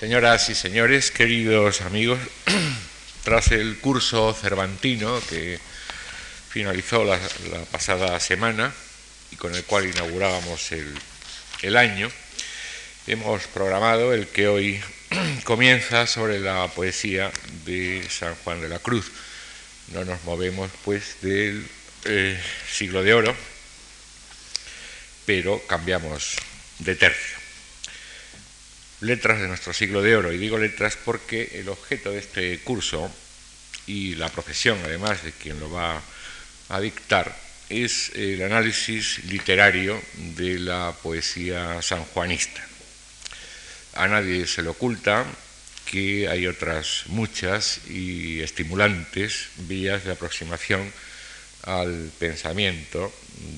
Señoras y señores, queridos amigos, tras el curso cervantino que finalizó la, pasada semana y con el cual inaugurábamos el, año, hemos programado el que hoy comienza sobre la poesía de San Juan de la Cruz. No nos movemos pues del eh, siglo de oro, pero cambiamos de tercio. Letras de nuestro siglo de oro, y digo letras porque el objeto de este curso y la profesión además de quien lo va a dictar es el análisis literario de la poesía sanjuanista. A nadie se le oculta que hay otras muchas y estimulantes vías de aproximación al pensamiento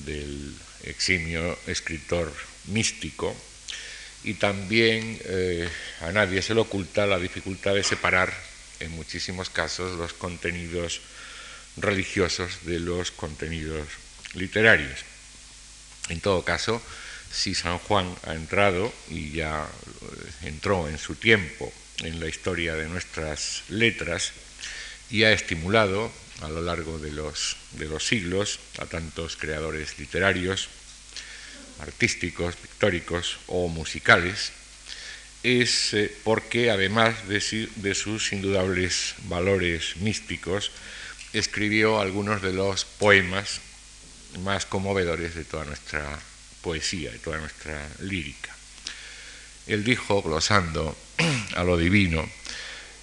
del eximio escritor místico y también eh, a nadie se le oculta la dificultad de separar en muchísimos casos los contenidos religiosos de los contenidos literarios. En todo caso, si San Juan ha entrado y ya eh, entró en su tiempo en la historia de nuestras letras y ha estimulado a lo largo de los, de los siglos a tantos creadores literarios, artísticos, pictóricos o musicales, es eh, porque además de, de sus indudables valores místicos, escribió algunos de los poemas más conmovedores de toda nuestra poesía, de toda nuestra lírica. Él dijo, glosando a lo divino,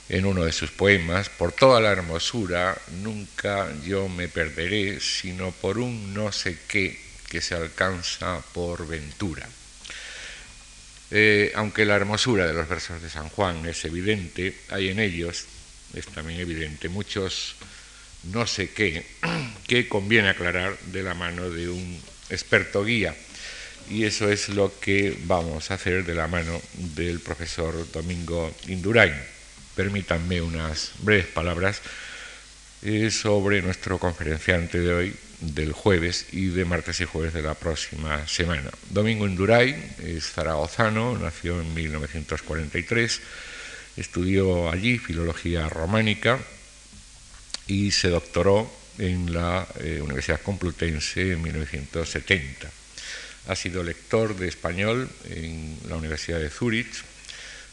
en uno de sus poemas, por toda la hermosura nunca yo me perderé, sino por un no sé qué que se alcanza por ventura. Eh, aunque la hermosura de los versos de San Juan es evidente, hay en ellos, es también evidente, muchos no sé qué que conviene aclarar de la mano de un experto guía y eso es lo que vamos a hacer de la mano del profesor Domingo Indurain. Permítanme unas breves palabras eh, sobre nuestro conferenciante de hoy, del jueves y de martes y jueves de la próxima semana. Domingo Indurain es zaragozano, nació en 1943, estudió allí filología románica y se doctoró en la eh, Universidad Complutense en 1970 ha sido lector de español en la Universidad de Zúrich,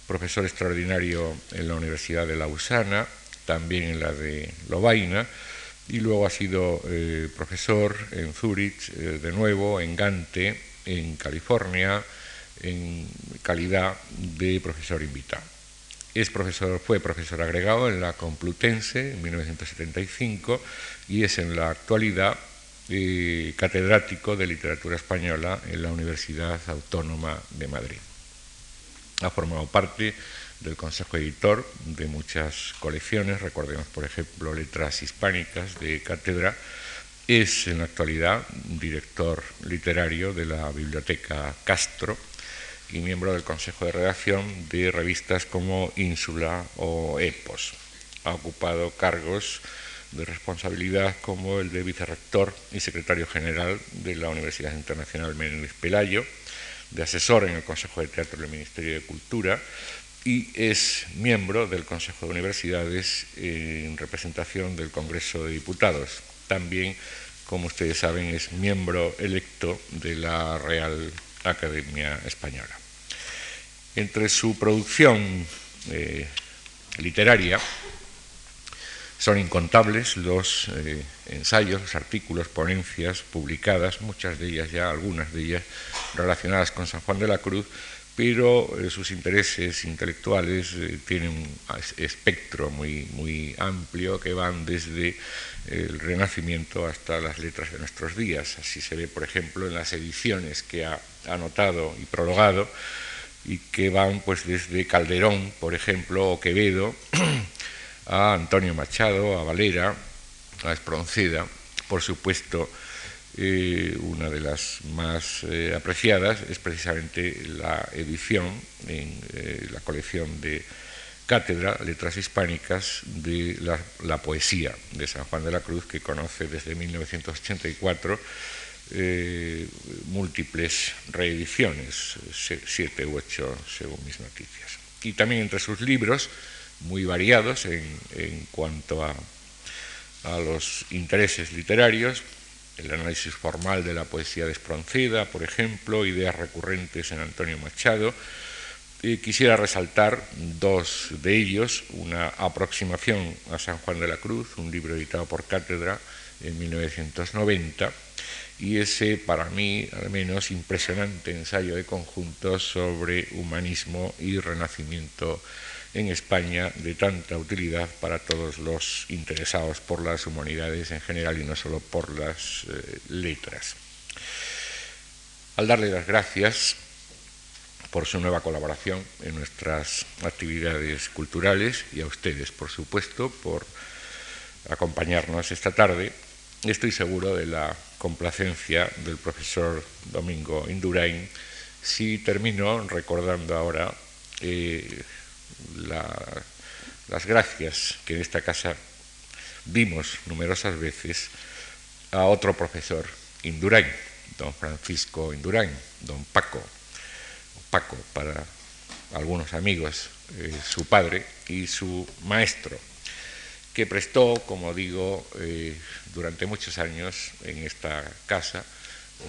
profesor extraordinario en la Universidad de Lausana, también en la de Lovaina, y luego ha sido eh, profesor en Zúrich, eh, de nuevo en Gante, en California, en calidad de profesor invitado. Es profesor, fue profesor agregado en la Complutense en 1975 y es en la actualidad catedrático de literatura española en la Universidad Autónoma de Madrid. Ha formado parte del Consejo Editor de muchas colecciones, recordemos por ejemplo Letras Hispánicas de Cátedra, es en la actualidad director literario de la Biblioteca Castro y miembro del Consejo de Redacción de revistas como Ínsula o Epos. Ha ocupado cargos de responsabilidad como el de vicerrector y secretario general de la Universidad Internacional Menéndez Pelayo, de asesor en el Consejo de Teatro del Ministerio de Cultura y es miembro del Consejo de Universidades en representación del Congreso de Diputados. También, como ustedes saben, es miembro electo de la Real Academia Española. Entre su producción eh, literaria, son incontables los eh, ensayos, los artículos, ponencias publicadas, muchas de ellas ya, algunas de ellas relacionadas con San Juan de la Cruz, pero eh, sus intereses intelectuales eh, tienen un espectro muy, muy amplio que van desde el Renacimiento hasta las letras de nuestros días. Así se ve, por ejemplo, en las ediciones que ha anotado y prologado y que van pues desde Calderón, por ejemplo, o Quevedo, a Antonio Machado, a Valera, a Espronceda, por supuesto, eh, una de las más eh, apreciadas es precisamente la edición en eh, la colección de Cátedra, Letras Hispánicas, de la, poesía de San Juan de la Cruz, que conoce desde 1984 múltiples reediciones, siete u ocho según mis noticias. y también entre sus libros, muy variados en, cuanto a, los intereses literarios, el análisis formal de la poesía de Espronceda, por ejemplo, ideas recurrentes en Antonio Machado. y quisiera resaltar dos de ellos, una aproximación a San Juan de la Cruz, un libro editado por Cátedra en 1990, y ese, para mí, al menos, impresionante ensayo de conjunto sobre humanismo y renacimiento en España de tanta utilidad para todos los interesados por las humanidades en general y no solo por las eh, letras. Al darle las gracias por su nueva colaboración en nuestras actividades culturales y a ustedes, por supuesto, por acompañarnos esta tarde, estoy seguro de la complacencia del profesor Domingo Indurain si termino recordando ahora eh, las gracias que en esta casa vimos numerosas veces a otro profesor Indurain, don Francisco Indurain, don Paco, Paco para algunos amigos, eh, su padre y su maestro que prestó, como digo, eh, durante muchos años en esta casa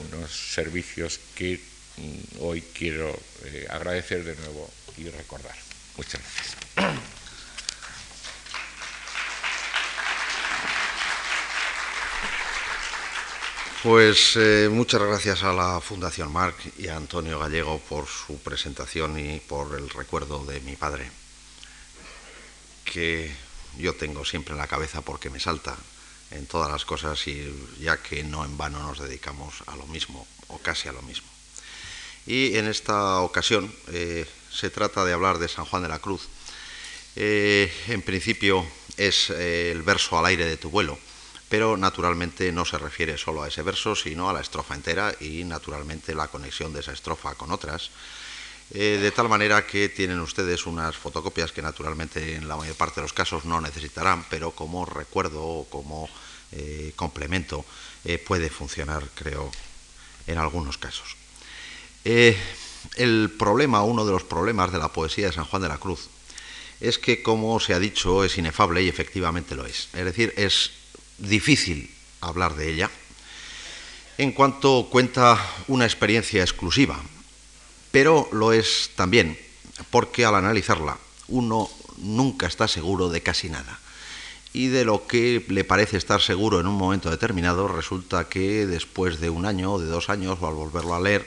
unos servicios que mm, hoy quiero eh, agradecer de nuevo y recordar. Muchas gracias. Pues eh, muchas gracias a la Fundación Marc y a Antonio Gallego por su presentación y por el recuerdo de mi padre, que yo tengo siempre en la cabeza porque me salta en todas las cosas y ya que no en vano nos dedicamos a lo mismo o casi a lo mismo. Y en esta ocasión eh, se trata de hablar de San Juan de la Cruz. Eh, en principio es eh, el verso al aire de tu vuelo, pero naturalmente no se refiere solo a ese verso, sino a la estrofa entera y naturalmente la conexión de esa estrofa con otras eh, de tal manera que tienen ustedes unas fotocopias que naturalmente en la mayor parte de los casos no necesitarán, pero como recuerdo o como complemento puede funcionar, creo, en algunos casos. El problema, uno de los problemas de la poesía de San Juan de la Cruz, es que, como se ha dicho, es inefable y efectivamente lo es. Es decir, es difícil hablar de ella en cuanto cuenta una experiencia exclusiva, pero lo es también porque al analizarla uno nunca está seguro de casi nada. Y de lo que le parece estar seguro en un momento determinado, resulta que después de un año o de dos años, o al volverlo a leer,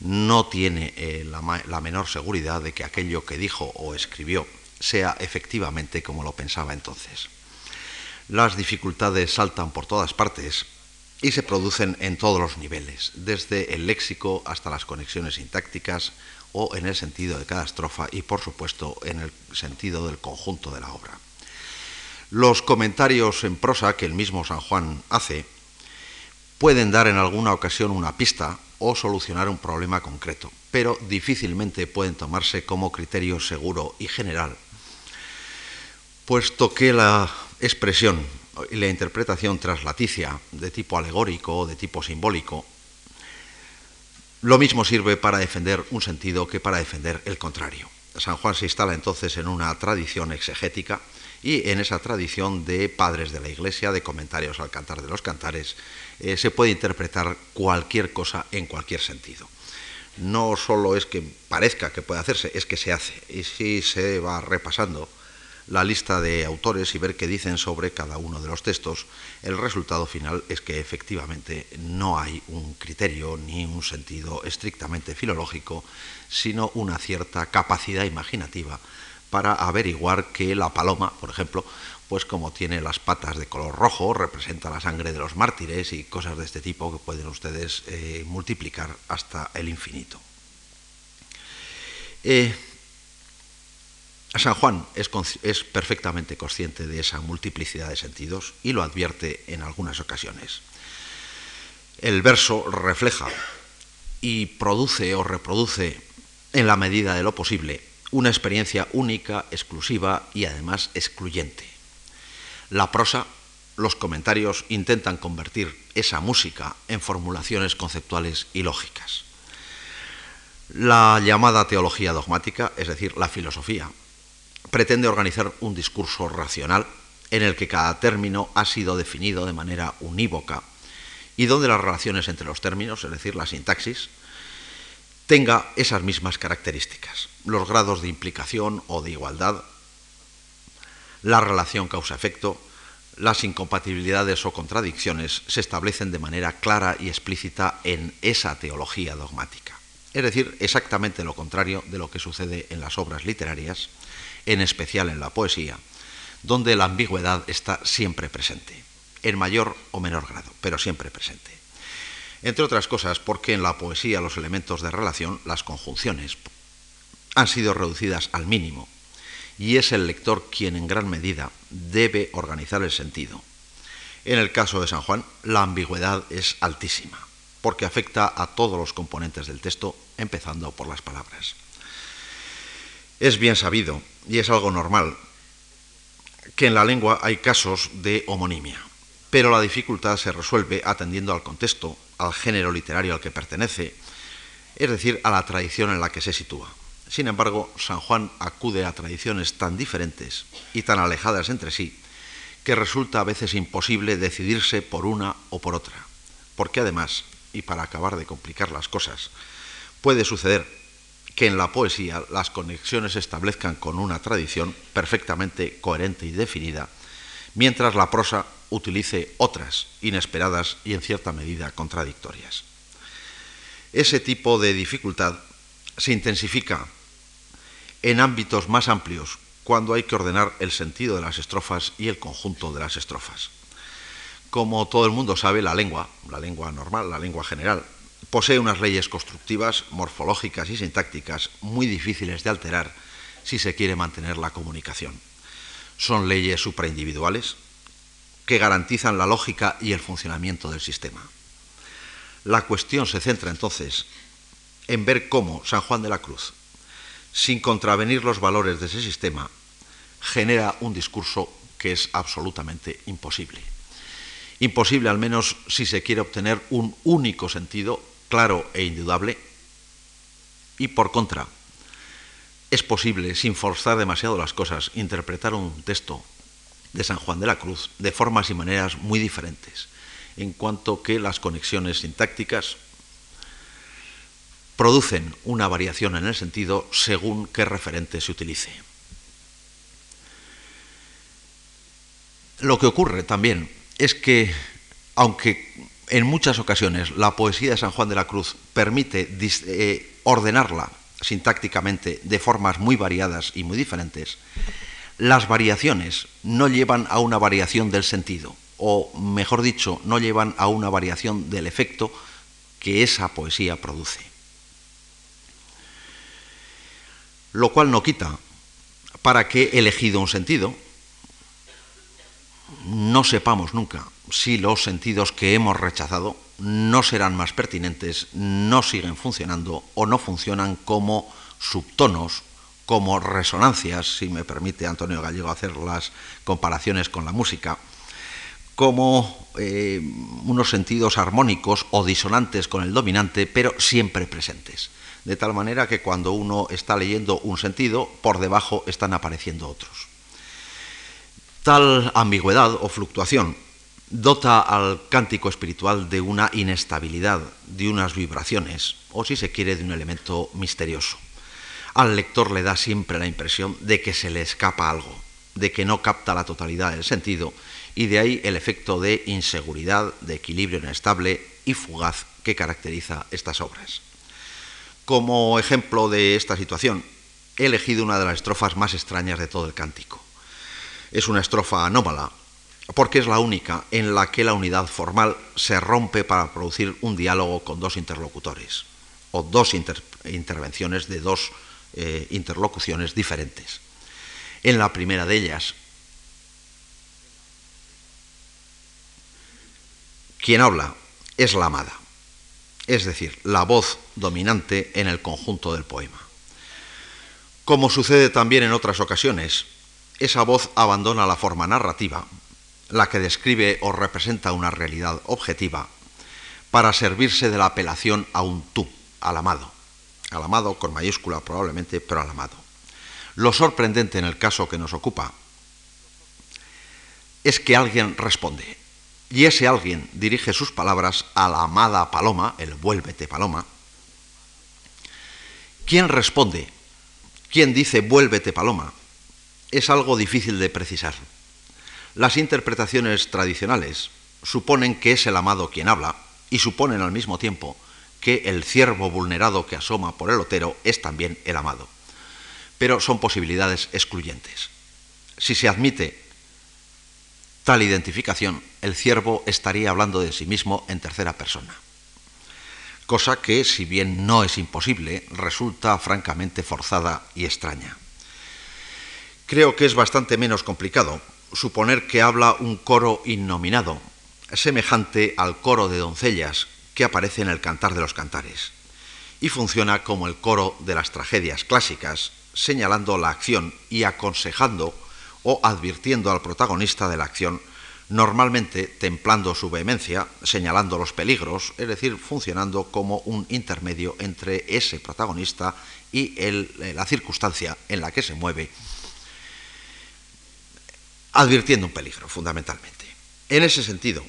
no tiene eh, la, menor seguridad de que aquello que dijo o escribió sea efectivamente como lo pensaba entonces. Las dificultades saltan por todas partes y se producen en todos los niveles, desde el léxico hasta las conexiones sintácticas o en el sentido de cada estrofa y por supuesto en el sentido del conjunto de la obra. Los comentarios en prosa que el mismo San Juan hace pueden dar en alguna ocasión una pista o solucionar un problema concreto, pero difícilmente pueden tomarse como criterio seguro y general, puesto que la expresión y la interpretación traslaticia de tipo alegórico o de tipo simbólico, lo mismo sirve para defender un sentido que para defender el contrario. San Juan se instala entonces en una tradición exegética y en esa tradición de padres de la Iglesia, de comentarios al cantar de los cantares, eh, se puede interpretar cualquier cosa en cualquier sentido. No solo es que parezca que puede hacerse, es que se hace. Y si se va repasando la lista de autores y ver qué dicen sobre cada uno de los textos, el resultado final es que efectivamente no hay un criterio ni un sentido estrictamente filológico, sino una cierta capacidad imaginativa para averiguar que la paloma, por ejemplo, pues como tiene las patas de color rojo, representa la sangre de los mártires y cosas de este tipo que pueden ustedes eh, multiplicar hasta el infinito. Eh, San Juan es, perfectamente consciente de esa multiplicidad de sentidos y lo advierte en algunas ocasiones. El verso refleja y produce o reproduce en la medida de lo posible una experiencia única, exclusiva y además excluyente. La prosa, los comentarios intentan convertir esa música en formulaciones conceptuales y lógicas. La llamada teología dogmática, es decir, la filosofía, pretende organizar un discurso racional en el que cada término ha sido definido de manera unívoca y donde las relaciones entre los términos, es decir, la sintaxis, tenga esas mismas características, los grados de implicación o de igualdad, la relación causa-efecto, las incompatibilidades o contradicciones se establecen de manera clara y explícita en esa teología dogmática. Es decir, exactamente lo contrario de lo que sucede en las obras literarias, en especial en la poesía, donde la ambigüedad está siempre presente, en mayor o menor grado, pero siempre presente. Entre otras cosas porque en la poesía los elementos de relación, las conjunciones, han sido reducidas al mínimo y es el lector quien en gran medida debe organizar el sentido. En el caso de San Juan, la ambigüedad es altísima, porque afecta a todos los componentes del texto, empezando por las palabras. Es bien sabido, y es algo normal, que en la lengua hay casos de homonimia, pero la dificultad se resuelve atendiendo al contexto, al género literario al que pertenece, es decir, a la tradición en la que se sitúa. Sin embargo, San Juan acude a tradiciones tan diferentes y tan alejadas entre sí que resulta a veces imposible decidirse por una o por otra, porque además, y para acabar de complicar las cosas, puede suceder que en la poesía las conexiones se establezcan con una tradición perfectamente coherente y definida, mientras la prosa utilice otras inesperadas y en cierta medida contradictorias. Ese tipo de dificultad se intensifica en ámbitos más amplios cuando hay que ordenar el sentido de las estrofas y el conjunto de las estrofas. Como todo el mundo sabe, la lengua, la lengua normal, la lengua general, posee unas leyes constructivas, morfológicas y sintácticas muy difíciles de alterar si se quiere mantener la comunicación. Son leyes supraindividuales que garantizan la lógica y el funcionamiento del sistema. La cuestión se centra entonces en ver cómo San Juan de la Cruz, sin contravenir los valores de ese sistema, genera un discurso que es absolutamente imposible. Imposible al menos si se quiere obtener un único sentido claro e indudable y por contra, es posible, sin forzar demasiado las cosas, interpretar un texto de San Juan de la Cruz de formas y maneras muy diferentes, en cuanto que las conexiones sintácticas producen una variación en el sentido según qué referente se utilice. Lo que ocurre también es que, aunque en muchas ocasiones la poesía de San Juan de la Cruz permite eh, ordenarla sintácticamente de formas muy variadas y muy diferentes, las variaciones no llevan a una variación del sentido, o mejor dicho, no llevan a una variación del efecto que esa poesía produce. Lo cual no quita para que elegido un sentido, no sepamos nunca si los sentidos que hemos rechazado no serán más pertinentes, no siguen funcionando o no funcionan como subtonos, como resonancias, si me permite Antonio Gallego hacer las comparaciones con la música, como eh, unos sentidos armónicos o disonantes con el dominante, pero siempre presentes. De tal manera que cuando uno está leyendo un sentido, por debajo están apareciendo otros. Tal ambigüedad o fluctuación dota al cántico espiritual de una inestabilidad, de unas vibraciones, o si se quiere, de un elemento misterioso. Al lector le da siempre la impresión de que se le escapa algo, de que no capta la totalidad del sentido, y de ahí el efecto de inseguridad, de equilibrio inestable y fugaz que caracteriza estas obras. Como ejemplo de esta situación, he elegido una de las estrofas más extrañas de todo el cántico es una estrofa anómala, porque es la única en la que la unidad formal se rompe para producir un diálogo con dos interlocutores, o dos intervenciones de dos eh, interlocuciones diferentes. En la primera de ellas, quien habla es la amada, es decir, la voz dominante en el conjunto del poema. Como sucede también en otras ocasiones, esa voz abandona la forma narrativa, la que describe o representa una realidad objetiva, para servirse de la apelación a un tú, al amado, al amado con mayúscula probablemente, pero al amado. Lo sorprendente en el caso que nos ocupa es que alguien responde, y ese alguien dirige sus palabras a la amada Paloma, el vuélvete Paloma. ¿Quién responde? ¿Quién dice vuélvete Paloma? Es algo difícil de precisar. Las interpretaciones tradicionales suponen que es el amado quien habla y suponen al mismo tiempo que el ciervo vulnerado que asoma por el otero es también el amado. Pero son posibilidades excluyentes. Si se admite tal identificación, el ciervo estaría hablando de sí mismo en tercera persona. Cosa que, si bien no es imposible, resulta francamente forzada y extraña. Creo que es bastante menos complicado suponer que habla un coro innominado, semejante al coro de doncellas que aparece en el Cantar de los Cantares, y funciona como el coro de las tragedias clásicas, señalando la acción y aconsejando o advirtiendo al protagonista de la acción, normalmente templando su vehemencia, señalando los peligros, es decir, funcionando como un intermedio entre ese protagonista y la circunstancia en la que se mueve advirtiendo un peligro, fundamentalmente. En ese sentido,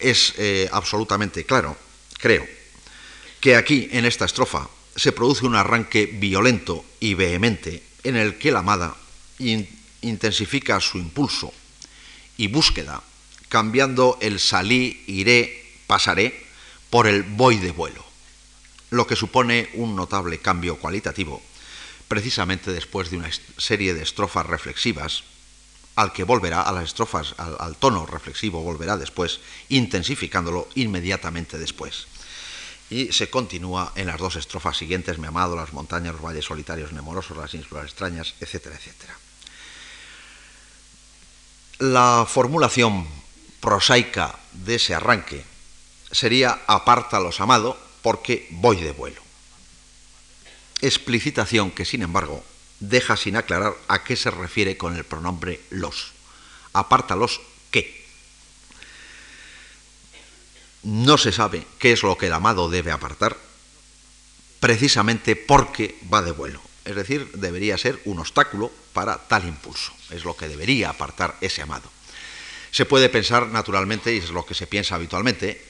es eh, absolutamente claro, creo, que aquí, en esta estrofa, se produce un arranque violento y vehemente en el que la amada intensifica su impulso y búsqueda, cambiando el salí, iré, pasaré por el voy de vuelo, lo que supone un notable cambio cualitativo precisamente después de una serie de estrofas reflexivas, al que volverá, a las estrofas, al, tono reflexivo volverá después, intensificándolo inmediatamente después. Y se continúa en las dos estrofas siguientes, mi amado, las montañas, los valles solitarios, nemorosos, las ínsulas extrañas, etcétera, etcétera. La formulación prosaica de ese arranque sería aparta los amado porque voy de vuelo explicitación que, sin embargo, deja sin aclarar a qué se refiere con el pronombre los. Apártalos qué. No se sabe qué es lo que el amado debe apartar, precisamente porque va de vuelo. Es decir, debería ser un obstáculo para tal impulso. Es lo que debería apartar ese amado. Se puede pensar, naturalmente, y es lo que se piensa habitualmente,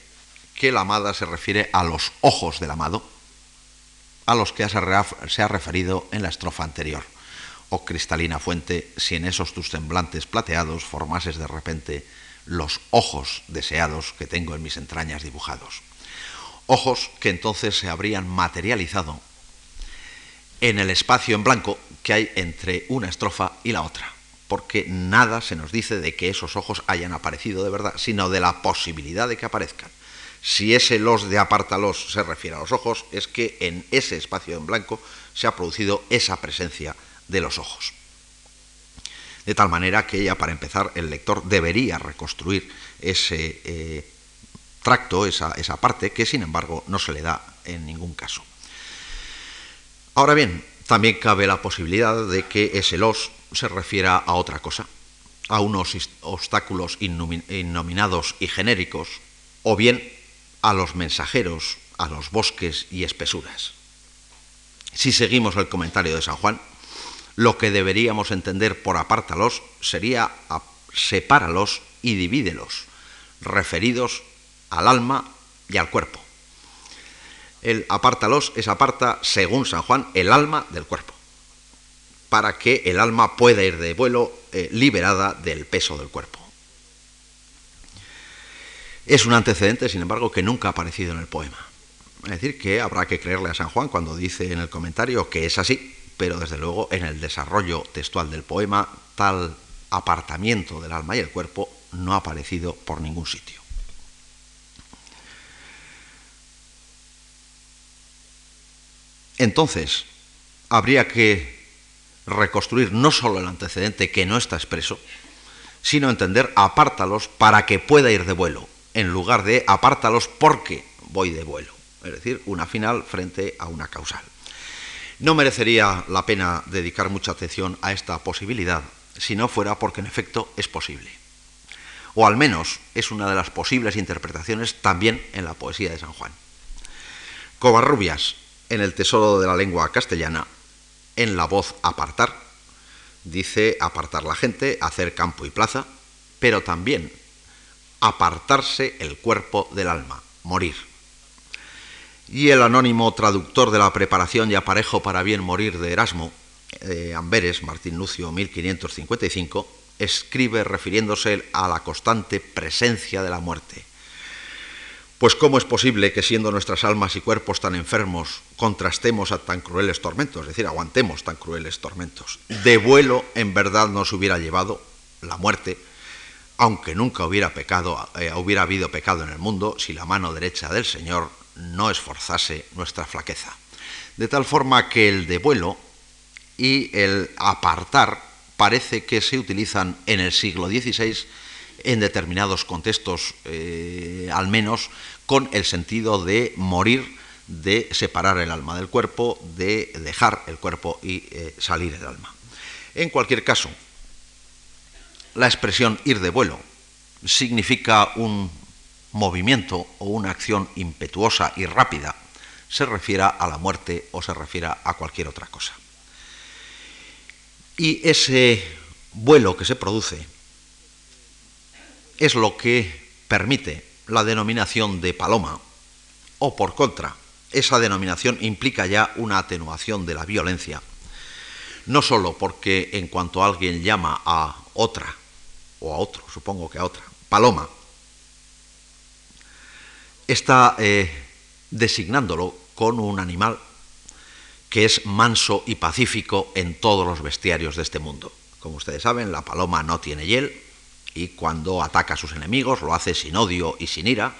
que la amada se refiere a los ojos del amado, a los que se ha referido en la estrofa anterior. Oh cristalina fuente, si en esos tus semblantes plateados formases de repente los ojos deseados que tengo en mis entrañas dibujados. Ojos que entonces se habrían materializado en el espacio en blanco que hay entre una estrofa y la otra, porque nada se nos dice de que esos ojos hayan aparecido de verdad, sino de la posibilidad de que aparezcan. Si ese los de apártalos se refiere a los ojos, es que en ese espacio en blanco se ha producido esa presencia de los ojos. De tal manera que ya para empezar el lector debería reconstruir ese eh, tracto, esa, esa parte, que sin embargo no se le da en ningún caso. Ahora bien, también cabe la posibilidad de que ese los se refiera a otra cosa, a unos obstáculos innominados y genéricos, o bien a los mensajeros, a los bosques y espesuras. Si seguimos el comentario de San Juan, lo que deberíamos entender por apártalos sería sepáralos y divídelos, referidos al alma y al cuerpo. El apártalos es aparta, según San Juan, el alma del cuerpo, para que el alma pueda ir de vuelo eh, liberada del peso del cuerpo. Es un antecedente, sin embargo, que nunca ha aparecido en el poema. Es decir, que habrá que creerle a San Juan cuando dice en el comentario que es así, pero desde luego en el desarrollo textual del poema tal apartamiento del alma y el cuerpo no ha aparecido por ningún sitio. Entonces, habría que reconstruir no solo el antecedente que no está expreso, sino entender apártalos para que pueda ir de vuelo, en lugar de apártalos porque voy de vuelo. Es decir, una final frente a una causal. No merecería la pena dedicar mucha atención a esta posibilidad si no fuera porque en efecto es posible. O al menos es una de las posibles interpretaciones también en la poesía de San Juan. Covarrubias, en el tesoro de la lengua castellana, en la voz apartar, dice apartar la gente, hacer campo y plaza, pero también apartarse el cuerpo del alma, morir. Y el anónimo traductor de la preparación y aparejo para bien morir de Erasmo, eh, Amberes, Martín Lucio, 1555, escribe refiriéndose a la constante presencia de la muerte. Pues cómo es posible que siendo nuestras almas y cuerpos tan enfermos, contrastemos a tan crueles tormentos, es decir, aguantemos tan crueles tormentos. De vuelo en verdad nos hubiera llevado la muerte, aunque nunca hubiera pecado, eh, hubiera habido pecado en el mundo, si la mano derecha del Señor no esforzase nuestra flaqueza. De tal forma que el de vuelo y el apartar parece que se utilizan en el siglo XVI en determinados contextos, eh, al menos con el sentido de morir, de separar el alma del cuerpo, de dejar el cuerpo y eh, salir el alma. En cualquier caso, la expresión ir de vuelo significa un movimiento o una acción impetuosa y rápida, se refiera a la muerte o se refiera a cualquier otra cosa. Y ese vuelo que se produce es lo que permite la denominación de paloma, o por contra, esa denominación implica ya una atenuación de la violencia, no sólo porque en cuanto alguien llama a otra, o a otro, supongo que a otra, paloma, está eh, designándolo con un animal que es manso y pacífico en todos los bestiarios de este mundo. Como ustedes saben, la paloma no tiene hiel y cuando ataca a sus enemigos lo hace sin odio y sin ira,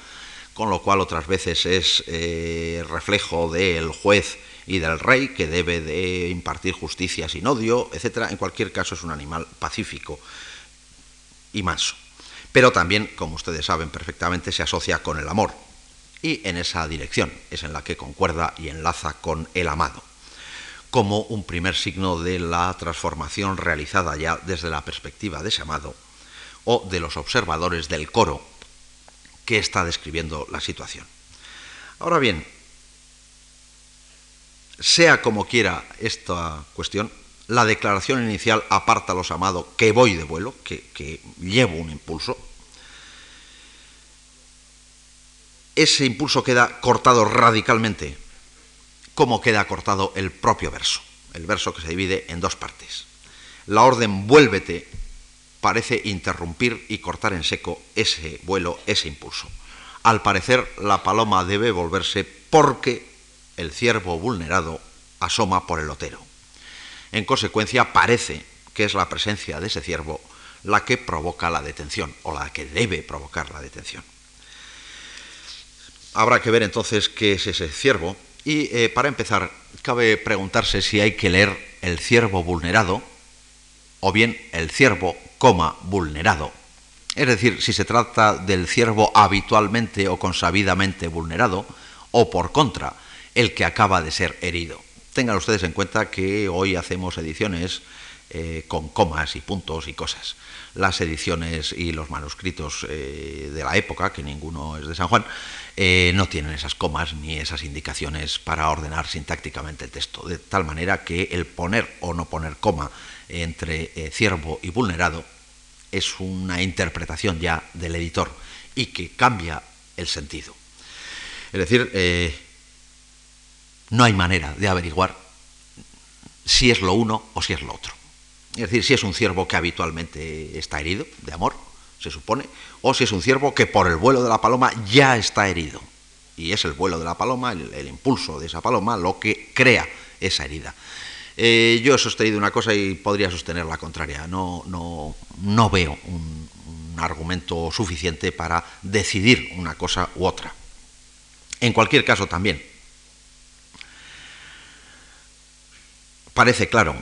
con lo cual otras veces es eh, reflejo del juez y del rey que debe de impartir justicia sin odio, etc. En cualquier caso es un animal pacífico y manso. Pero también, como ustedes saben perfectamente, se asocia con el amor. Y en esa dirección es en la que concuerda y enlaza con el amado como un primer signo de la transformación realizada ya desde la perspectiva de ese amado o de los observadores del coro que está describiendo la situación. Ahora bien, sea como quiera esta cuestión, la declaración inicial aparta los amados que voy de vuelo, que, que llevo un impulso. Ese impulso queda cortado radicalmente cómo queda cortado el propio verso, el verso que se divide en dos partes. La orden vuélvete parece interrumpir y cortar en seco ese vuelo, ese impulso. Al parecer, la paloma debe volverse porque el ciervo vulnerado asoma por el otero. En consecuencia, parece que es la presencia de ese ciervo la que provoca la detención o la que debe provocar la detención. Habrá que ver entonces qué es ese ciervo y eh, para empezar, cabe preguntarse si hay que leer el ciervo vulnerado o bien el ciervo, coma, vulnerado. Es decir, si se trata del ciervo habitualmente o consabidamente vulnerado, o por contra, el que acaba de ser herido. Tengan ustedes en cuenta que hoy hacemos ediciones eh, con comas y puntos y cosas. Las ediciones y los manuscritos eh, de la época, que ninguno es de San Juan, eh, no tienen esas comas ni esas indicaciones para ordenar sintácticamente el texto, de tal manera que el poner o no poner coma entre ciervo y vulnerado es una interpretación ya del editor y que cambia el sentido. Es decir, no hay manera de averiguar si es lo uno o si es lo otro. Es decir, si es un ciervo que habitualmente está herido de amor, se supone, o si es un ciervo que por el vuelo de la paloma ya está herido. Y es el vuelo de la paloma, el, impulso de esa paloma, lo que crea esa herida. Eh, yo he sostenido una cosa y podría sostener la contraria. No, no, no veo un, un argumento suficiente para decidir una cosa u otra. En cualquier caso también, parece claro,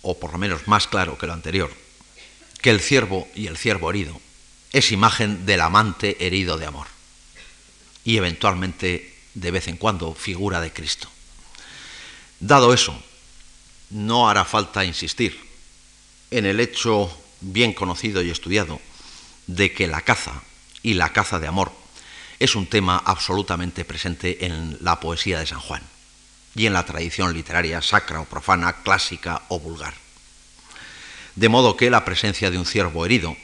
o por lo menos más claro que lo anterior, que el ciervo y el ciervo herido es imagen del amante herido de amor y eventualmente de vez en cuando figura de Cristo. Dado eso, no hará falta insistir en el hecho bien conocido y estudiado de que la caza y la caza de amor es un tema absolutamente presente en la poesía de San Juan y en la tradición literaria sacra o profana, clásica o vulgar. De modo que la presencia de un ciervo herido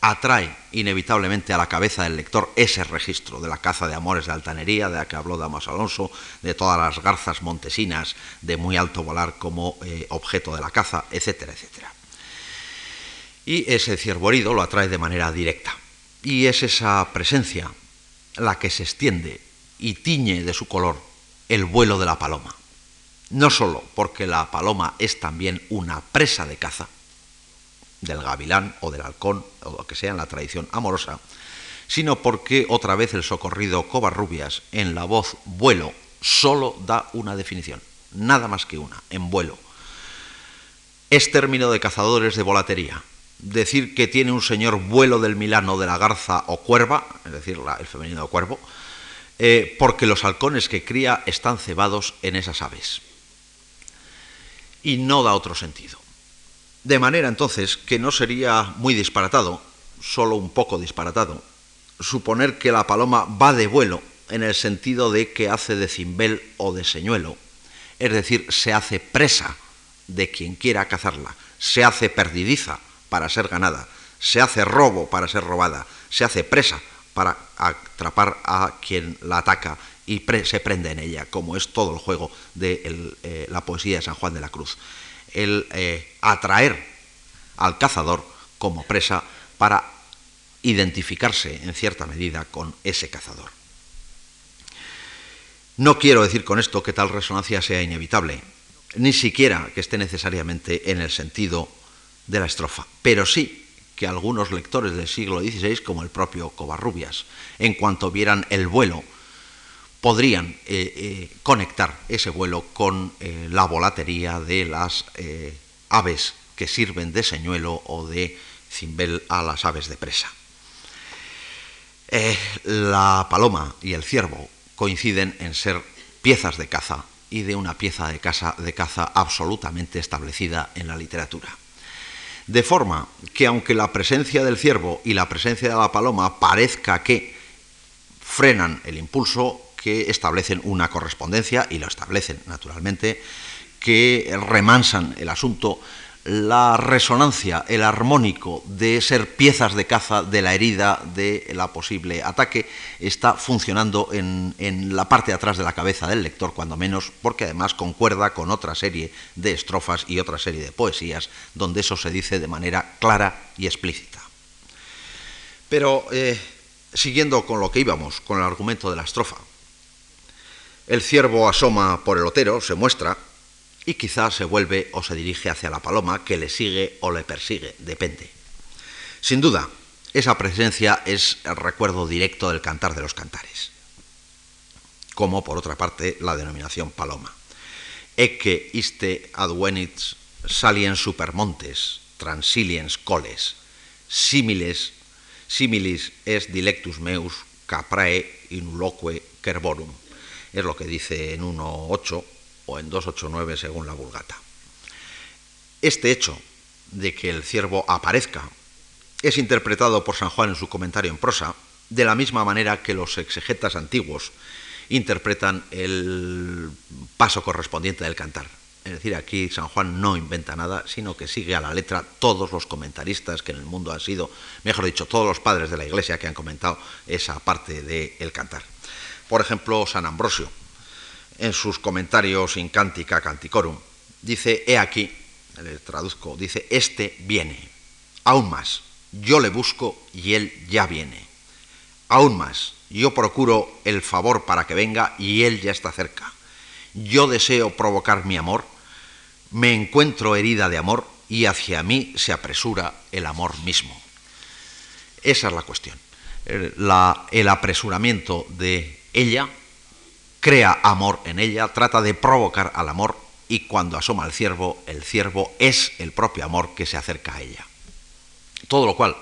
atrae inevitablemente a la cabeza del lector ese registro de la caza de amores de altanería, de la que habló Damas Alonso, de todas las garzas montesinas de muy alto volar como eh, objeto de la caza, etcétera, etcétera. Y ese ciervo herido lo atrae de manera directa. Y es esa presencia la que se extiende y tiñe de su color el vuelo de la paloma. No sólo porque la paloma es también una presa de caza, del gavilán o del halcón o lo que sea en la tradición amorosa, sino porque otra vez el socorrido Covarrubias en la voz vuelo solo da una definición, nada más que una, en vuelo. Es término de cazadores de volatería. Decir que tiene un señor vuelo del Milano de la garza o cuerva, es decir, el femenino cuervo, eh, porque los halcones que cría están cebados en esas aves. Y no da otro sentido. De manera entonces que no sería muy disparatado, solo un poco disparatado, suponer que la paloma va de vuelo en el sentido de que hace de cimbel o de señuelo, es decir, se hace presa de quien quiera cazarla, se hace perdidiza para ser ganada, se hace robo para ser robada, se hace presa para atrapar a quien la ataca y se prende en ella, como es todo el juego de eh, la poesía de San Juan de la Cruz el eh, atraer al cazador como presa para identificarse en cierta medida con ese cazador. No quiero decir con esto que tal resonancia sea inevitable, ni siquiera que esté necesariamente en el sentido de la estrofa, pero sí que algunos lectores del siglo XVI, como el propio Covarrubias, en cuanto vieran el vuelo podrían eh, eh, conectar ese vuelo con eh, la volatería de las aves que sirven de señuelo o de cimbel a las aves de presa. la paloma y el ciervo coinciden en ser piezas de caza y de una pieza de caza, de caza absolutamente establecida en la literatura. De forma que aunque la presencia del ciervo y la presencia de la paloma parezca que frenan el impulso, que establecen una correspondencia, y lo establecen naturalmente, que remansan el asunto, la resonancia, el armónico de ser piezas de caza de la herida de la posible ataque está funcionando en, en, la parte de atrás de la cabeza del lector, cuando menos, porque además concuerda con otra serie de estrofas y otra serie de poesías donde eso se dice de manera clara y explícita. Pero eh, siguiendo con lo que íbamos, con el argumento de la estrofa, el ciervo asoma por el otero, se muestra, y quizá se vuelve o se dirige hacia la paloma que le sigue o le persigue, depende. Sin duda, esa presencia es el recuerdo directo del cantar de los cantares, como por otra parte la denominación paloma. Ecce iste advenits saliens supermontes, transiliens coles, similes, similis es dilectus meus caprae inuloque cerborum es lo que dice en 1.8 o en 2.8.9 según la Vulgata. Este hecho de que el ciervo aparezca es interpretado por San Juan en su comentario en prosa de la misma manera que los exegetas antiguos interpretan el paso correspondiente del cantar. Es decir, aquí San Juan no inventa nada, sino que sigue a la letra todos los comentaristas que en el mundo han sido, mejor dicho, todos los padres de la Iglesia que han comentado esa parte del cantar. Por ejemplo, San Ambrosio, en sus comentarios in Cantica Canticorum, dice, he aquí, le traduzco, dice, este viene, aún más, yo le busco y él ya viene, aún más, yo procuro el favor para que venga y él ya está cerca, yo deseo provocar mi amor, me encuentro herida de amor y hacia mí se apresura el amor mismo. Esa es la cuestión. el apresuramiento de ella crea amor en ella, trata de provocar al amor y cuando asoma el ciervo, el ciervo es el propio amor que se acerca a ella. Todo lo cual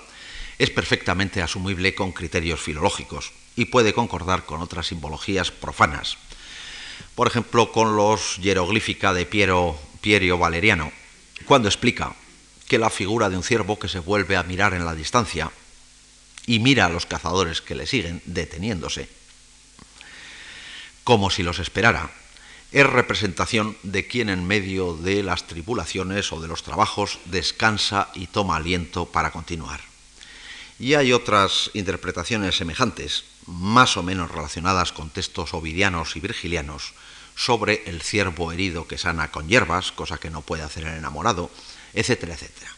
es perfectamente asumible con criterios filológicos y puede concordar con otras simbologías profanas. Por ejemplo, con los hieroglífica de Piero, Pierio Valeriano, cuando explica que la figura de un ciervo que se vuelve a mirar en la distancia y mira a los cazadores que le siguen deteniéndose, como si los esperara, es representación de quien en medio de las tribulaciones o de los trabajos descansa y toma aliento para continuar. Y hay otras interpretaciones semejantes, más o menos relacionadas con textos ovidianos y virgilianos, sobre el ciervo herido que sana con hierbas, cosa que no puede hacer el enamorado, etcétera, etcétera.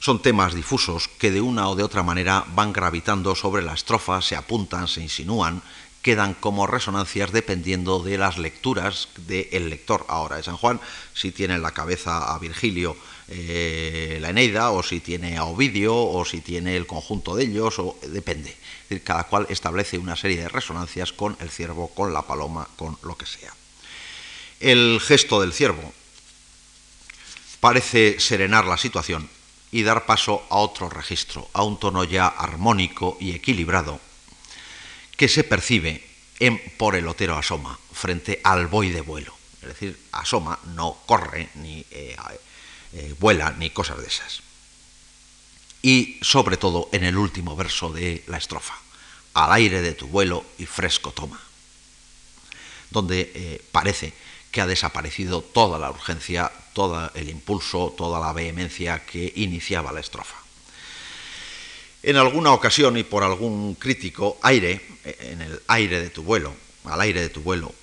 Son temas difusos que de una o de otra manera van gravitando sobre la estrofa, se apuntan, se insinúan, quedan como resonancias dependiendo de las lecturas del lector ahora de San Juan, si tiene en la cabeza a Virgilio eh, la Eneida, o si tiene a Ovidio, o si tiene el conjunto de ellos, o depende. cada cual establece una serie de resonancias con el ciervo, con la paloma, con lo que sea. El gesto del ciervo parece serenar la situación y dar paso a otro registro, a un tono ya armónico y equilibrado que se percibe en por el otero asoma frente al buey de vuelo. Es decir, asoma, no corre, ni eh, eh, vuela, ni cosas de esas. Y sobre todo en el último verso de la estrofa, al aire de tu vuelo y fresco toma, donde eh, parece que ha desaparecido toda la urgencia, todo el impulso, toda la vehemencia que iniciaba la estrofa. En alguna ocasión y por algún crítico, aire, en el aire de tu vuelo, al aire de tu vuelo,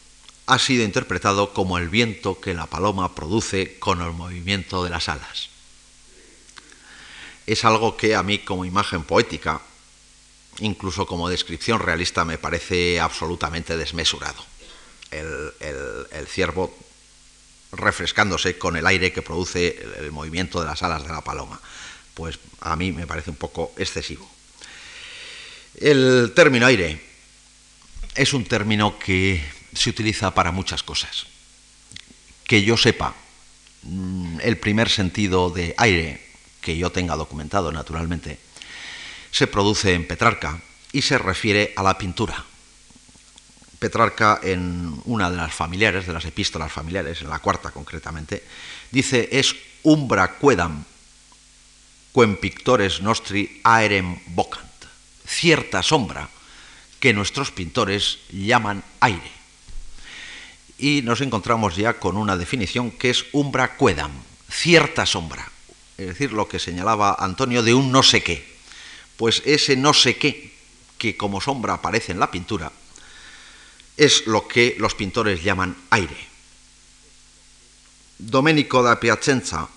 ha sido interpretado como el viento que la paloma produce con el movimiento de las alas. Es algo que a mí como imagen poética, incluso como descripción realista, me parece absolutamente desmesurado el, ciervo refrescándose con el aire que produce el, movimiento de las alas de la paloma. Pues a mí me parece un poco excesivo. El término aire es un término que se utiliza para muchas cosas. Que yo sepa, mm, el primer sentido de aire que yo tenga documentado naturalmente, se produce en Petrarca y se refiere a la pintura. Petrarca en una de las familiares, de las epístolas familiares, en la cuarta concretamente, dice es umbra quedam quem pictores nostri aerem vocant, cierta sombra que nuestros pintores llaman aire. Y nos encontramos ya con una definición que es umbra quedam, cierta sombra, es decir, lo que señalaba Antonio de un no sé qué. Pues ese no sé qué que como sombra aparece en la pintura es lo que los pintores llaman aire. Domenico da Piacenza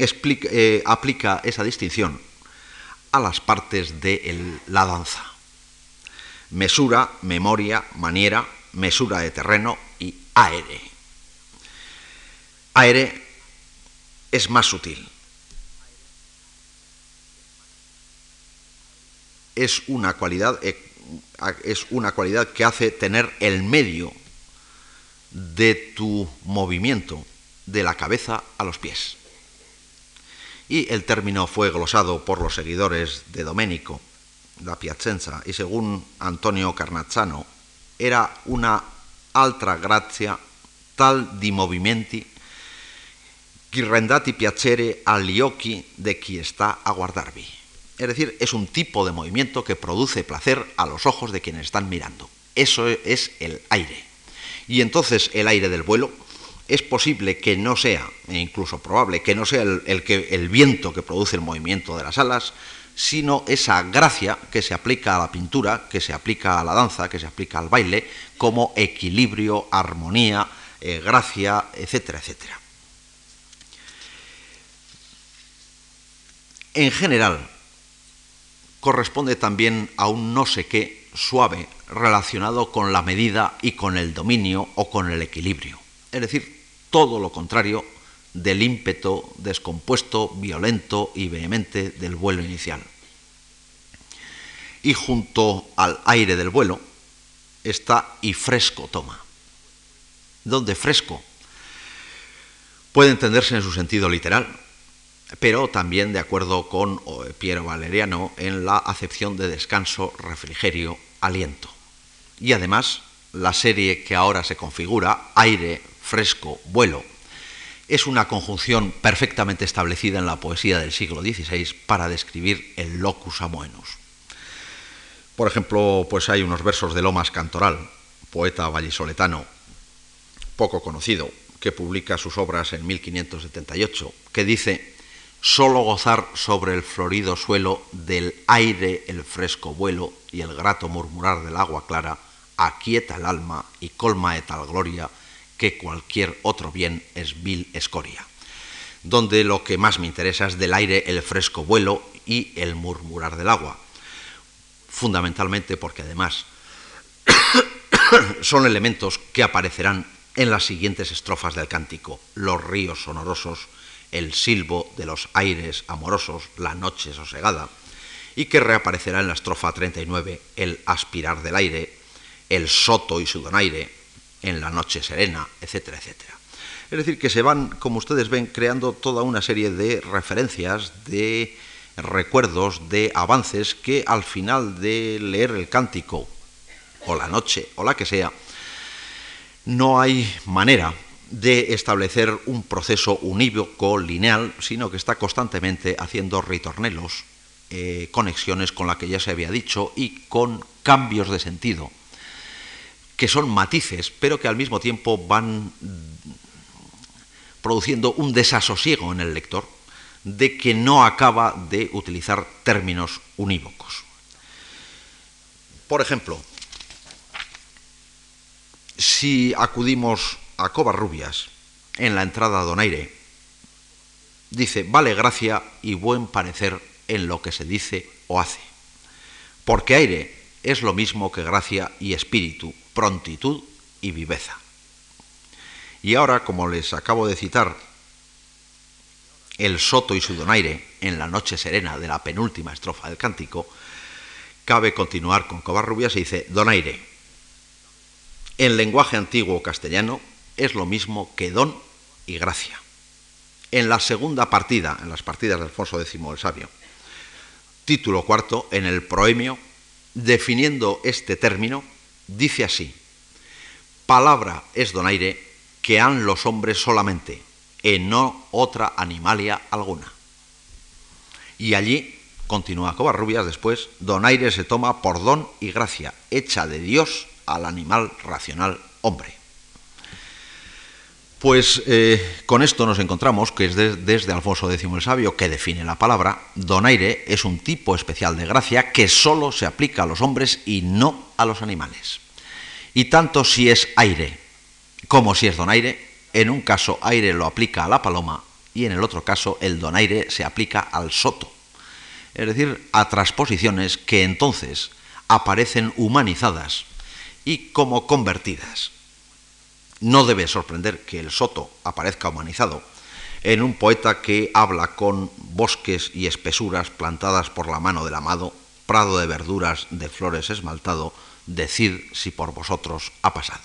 eh, aplica esa distinción a las partes de la danza. Mesura, memoria, maniera, mesura de terreno y aire. Aire es más sutil. Es una cualidad eh, es una cualidad que hace tener el medio de tu movimiento de la cabeza a los pies. Y el término fue glosado por los seguidores de Domenico da Piacenza y según Antonio Carnazzano era una altra grazia tal di movimenti che rendati piacere agli occhi de chi sta a guardarvi. Es decir, es un tipo de movimiento que produce placer a los ojos de quienes están mirando. Eso es el aire. Y entonces el aire del vuelo es posible que no sea, e incluso probable, que no sea el, que, el viento que produce el movimiento de las alas, sino esa gracia que se aplica a la pintura, que se aplica a la danza, que se aplica al baile, como equilibrio, armonía, eh, gracia, etcétera, etcétera. En general, corresponde también a un no sé qué suave relacionado con la medida y con el dominio o con el equilibrio. Es decir, todo lo contrario del ímpetu descompuesto, violento y vehemente del vuelo inicial. Y junto al aire del vuelo está y fresco toma. Donde fresco puede entenderse en su sentido literal, pero también de acuerdo con Piero Valeriano en la acepción de descanso, refrigerio, aliento. Y además, la serie que ahora se configura, aire, fresco, vuelo, es una conjunción perfectamente establecida en la poesía del siglo XVI para describir el locus amoenus. Por ejemplo, pues hay unos versos de Lomas Cantoral, poeta vallisoletano, poco conocido, que publica sus obras en 1578, que dice, solo gozar sobre el florido suelo del aire el fresco vuelo y el grato murmurar del agua clara, aquieta el alma y colma de tal gloria que cualquier otro bien es vil escoria. Donde lo que más me interesa es del aire el fresco vuelo y el murmurar del agua. Fundamentalmente porque además son elementos que aparecerán en las siguientes estrofas del cántico. Los ríos sonorosos, el silbo de los aires amorosos, la noche sosegada, y que reaparecerá en la estrofa 39, el aspirar del aire, el soto y su donaire, en la noche serena, etcétera, etcétera. Es decir, que se van, como ustedes ven, creando toda una serie de referencias, de recuerdos, de avances que al final de leer el cántico, o la noche, o la que sea, no hay manera de establecer un proceso unívoco, lineal, sino que está constantemente haciendo ritornelos, eh, conexiones con la que ya se había dicho y con cambios de sentido, que son matices, pero que al mismo tiempo van produciendo un desasosiego en el lector de que no acaba de utilizar términos unívocos. Por ejemplo, si acudimos a Covarrubias en la entrada a Donaire, dice, vale gracia y buen parecer en lo que se dice o hace. Porque aire es lo mismo que gracia y espíritu, prontitud y viveza. Y ahora, como les acabo de citar, el soto y su donaire en la noche serena de la penúltima estrofa del cántico, cabe continuar con Covarrubias y dice, donaire, en lenguaje antiguo castellano es lo mismo que don y gracia. En la segunda partida, en las partidas de Alfonso X el Sabio, título cuarto, en el proemio, definiendo este término, dice así, palabra es donaire que han los hombres solamente, en no otra animalia alguna. Y allí, continúa Covarrubias después, donaire se toma por don y gracia, hecha de Dios al animal racional hombre. Pues eh, con esto nos encontramos que es desde Alfonso X el Sabio que define la palabra, donaire es un tipo especial de gracia que sólo se aplica a los hombres y no a los animales. Y tanto si es aire como si es donaire, en un caso aire lo aplica a la paloma y en el otro caso el donaire se aplica al soto. Es decir, a transposiciones que entonces aparecen humanizadas y como convertidas. No debe sorprender que el soto aparezca humanizado en un poeta que habla con bosques y espesuras plantadas por la mano del amado, prado de verduras, de flores esmaltado, decid si por vosotros ha pasado.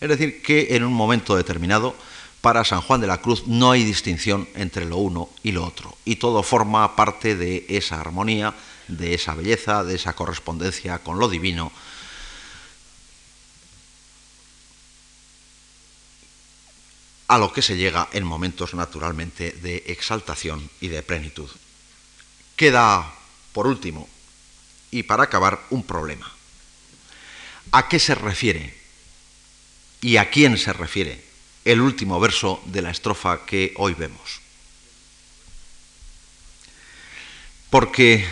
Es decir, que en un momento determinado, para San Juan de la Cruz no hay distinción entre lo uno y lo otro, y todo forma parte de esa armonía, de esa belleza, de esa correspondencia con lo divino, a lo que se llega en momentos naturalmente de exaltación y de plenitud. Queda, por último, y para acabar, un problema. ¿A qué se refiere y a quién se refiere el último verso de la estrofa que hoy vemos? Porque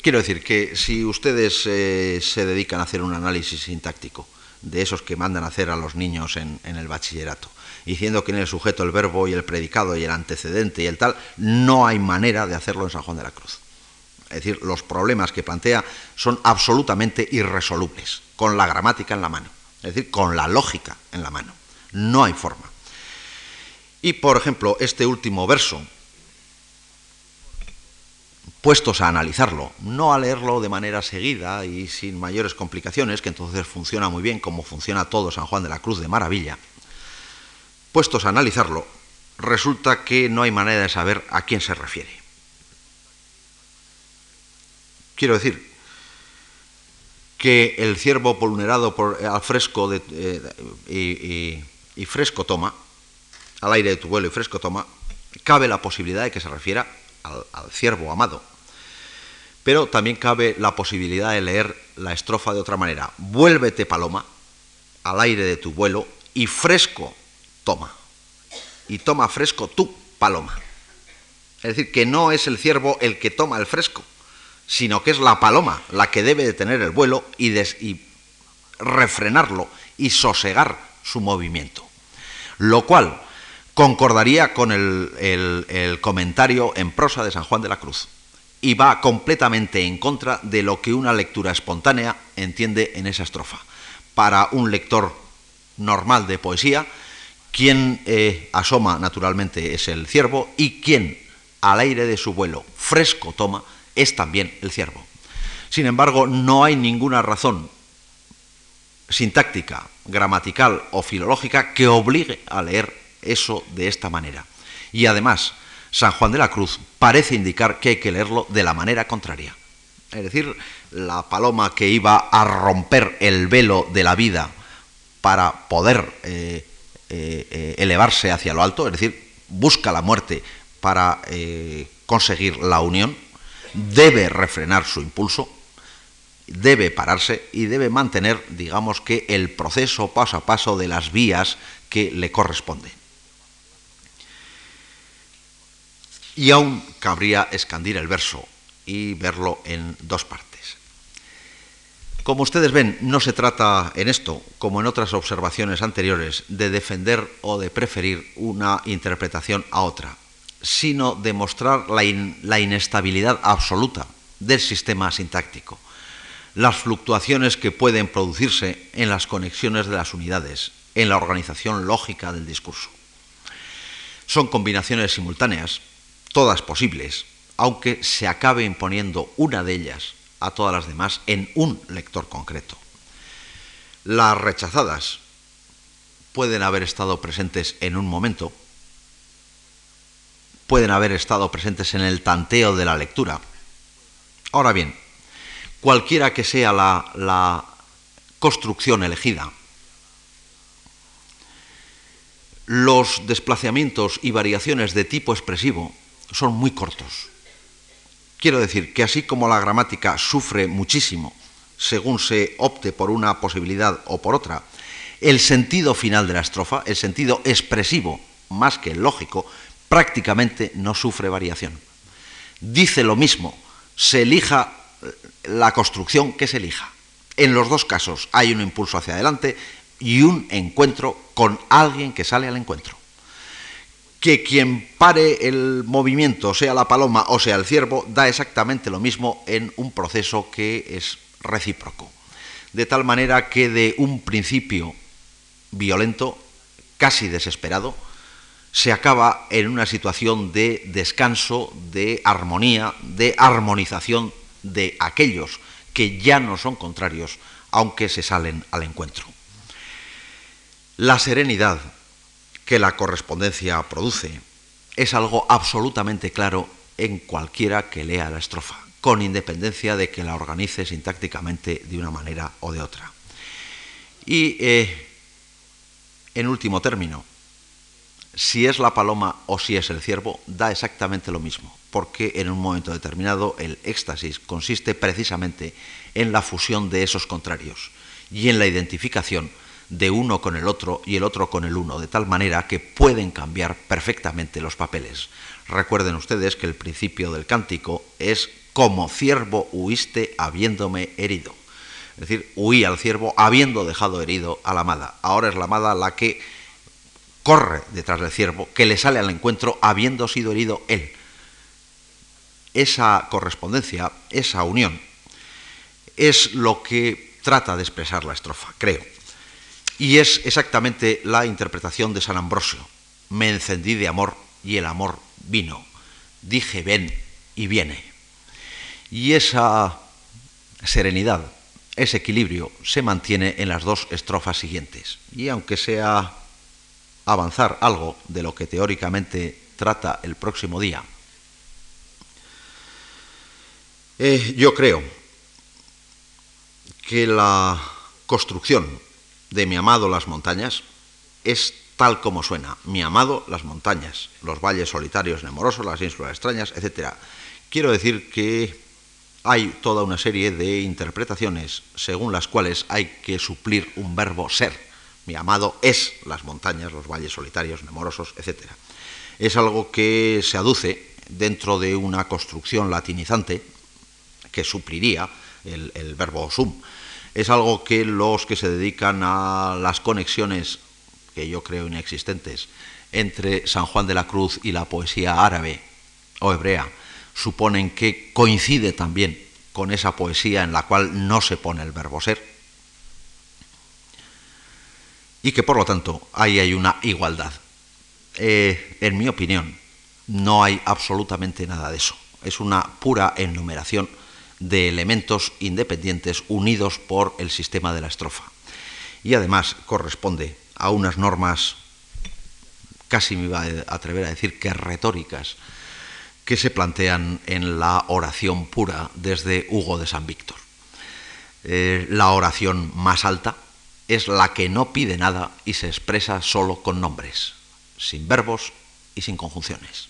quiero decir que si ustedes eh, se dedican a hacer un análisis sintáctico, de esos que mandan hacer a los niños en, el bachillerato, diciendo que en el sujeto, el verbo y el predicado y el antecedente y el tal, no hay manera de hacerlo en San Juan de la Cruz. Es decir, los problemas que plantea son absolutamente irresolubles, con la gramática en la mano, es decir, con la lógica en la mano. No hay forma. Y, por ejemplo, este último verso, puestos a analizarlo, no a leerlo de manera seguida y sin mayores complicaciones, que entonces funciona muy bien como funciona todo San Juan de la Cruz de maravilla, puestos a analizarlo, resulta que no hay manera de saber a quién se refiere. Quiero decir que el ciervo vulnerado por, al fresco eh, y, fresco toma, al aire de tu vuelo y fresco toma, cabe la posibilidad de que se refiera al ciervo amado, Pero también cabe la posibilidad de leer la estrofa de otra manera. Vuélvete paloma al aire de tu vuelo y fresco toma. Y toma fresco tú, paloma. Es decir, que no es el ciervo el que toma el fresco, sino que es la paloma la que debe de tener el vuelo y refrenarlo y sosegar su movimiento. Lo cual concordaría con el, comentario en prosa de San Juan de la Cruz y va completamente en contra de lo que una lectura espontánea entiende en esa estrofa. Para un lector normal de poesía, quien eh, asoma naturalmente es el ciervo y quien al aire de su vuelo fresco toma es también el ciervo. Sin embargo, no hay ninguna razón sintáctica, gramatical o filológica que obligue a leer eso de esta manera. Y además, San Juan de la Cruz parece indicar que hay que leerlo de la manera contraria. Es decir, la paloma que iba a romper el velo de la vida para poder eh, eh, eh, elevarse hacia lo alto, es decir, busca la muerte para conseguir la unión, debe refrenar su impulso, debe pararse y debe mantener, digamos que, el proceso paso a paso de las vías que le corresponden. Y aún cabría escandir el verso y verlo en dos partes. Como ustedes ven, no se trata en esto, como en otras observaciones anteriores, de defender o de preferir una interpretación a otra, sino de mostrar la, la inestabilidad absoluta del sistema sintáctico, las fluctuaciones que pueden producirse en las conexiones de las unidades, en la organización lógica del discurso. Son combinaciones simultáneas todas posibles, aunque se acabe imponiendo una de ellas a todas las demás en un lector concreto. Las rechazadas pueden haber estado presentes en un momento, pueden haber estado presentes en el tanteo de la lectura. Ahora bien, cualquiera que sea la, la construcción elegida, los desplazamientos y variaciones de tipo expresivo son muy cortos. Quiero decir que así como la gramática sufre muchísimo según se opte por una posibilidad o por otra, el sentido final de la estrofa, el sentido expresivo más que lógico, prácticamente no sufre variación. Dice lo mismo, se elija la construcción que se elija. En los dos casos hay un impulso hacia adelante y un encuentro con alguien que sale al encuentro que quien pare el movimiento, sea la paloma o sea el ciervo, da exactamente lo mismo en un proceso que es recíproco. De tal manera que de un principio violento, casi desesperado, se acaba en una situación de descanso, de armonía, de armonización de aquellos que ya no son contrarios, aunque se salen al encuentro. La serenidad que la correspondencia produce es algo absolutamente claro en cualquiera que lea la estrofa, con independencia de que la organice sintácticamente de una manera o de otra. Y, eh, en último término, si es la paloma o si es el ciervo, da exactamente lo mismo, porque en un momento determinado el éxtasis consiste precisamente en la fusión de esos contrarios y en la identificación de uno con el otro y el otro con el uno, de tal manera que pueden cambiar perfectamente los papeles. Recuerden ustedes que el principio del cántico es como ciervo huiste habiéndome herido. Es decir, huí al ciervo habiendo dejado herido a la amada. Ahora es la amada la que corre detrás del ciervo, que le sale al encuentro habiendo sido herido él. Esa correspondencia, esa unión, es lo que trata de expresar la estrofa, creo. Y es exactamente la interpretación de San Ambrosio. Me encendí de amor y el amor vino. Dije ven y viene. Y esa serenidad, ese equilibrio se mantiene en las dos estrofas siguientes. Y aunque sea avanzar algo de lo que teóricamente trata el próximo día, eh, yo creo que la construcción de mi amado las montañas es tal como suena. Mi amado las montañas, los valles solitarios nemorosos, las ínsulas extrañas, etc. Quiero decir que hay toda una serie de interpretaciones según las cuales hay que suplir un verbo ser. Mi amado es las montañas, los valles solitarios, nemorosos, etc. Es algo que se aduce dentro de una construcción latinizante que supliría el, el verbo sum. Es algo que los que se dedican a las conexiones, que yo creo inexistentes, entre San Juan de la Cruz y la poesía árabe o hebrea, suponen que coincide también con esa poesía en la cual no se pone el verbo ser, y que por lo tanto ahí hay una igualdad. Eh, en mi opinión, no hay absolutamente nada de eso. Es una pura enumeración de elementos independientes unidos por el sistema de la estrofa. Y además corresponde a unas normas, casi me iba a atrever a decir que retóricas, que se plantean en la oración pura desde Hugo de San Víctor. Eh, la oración más alta es la que no pide nada y se expresa solo con nombres, sin verbos y sin conjunciones.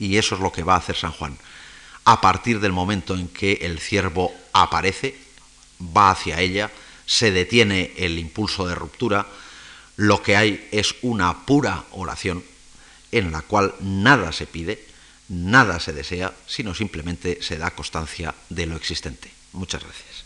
Y eso es lo que va a hacer San Juan. A partir del momento en que el ciervo aparece, va hacia ella, se detiene el impulso de ruptura, lo que hay es una pura oración en la cual nada se pide, nada se desea, sino simplemente se da constancia de lo existente. Muchas gracias.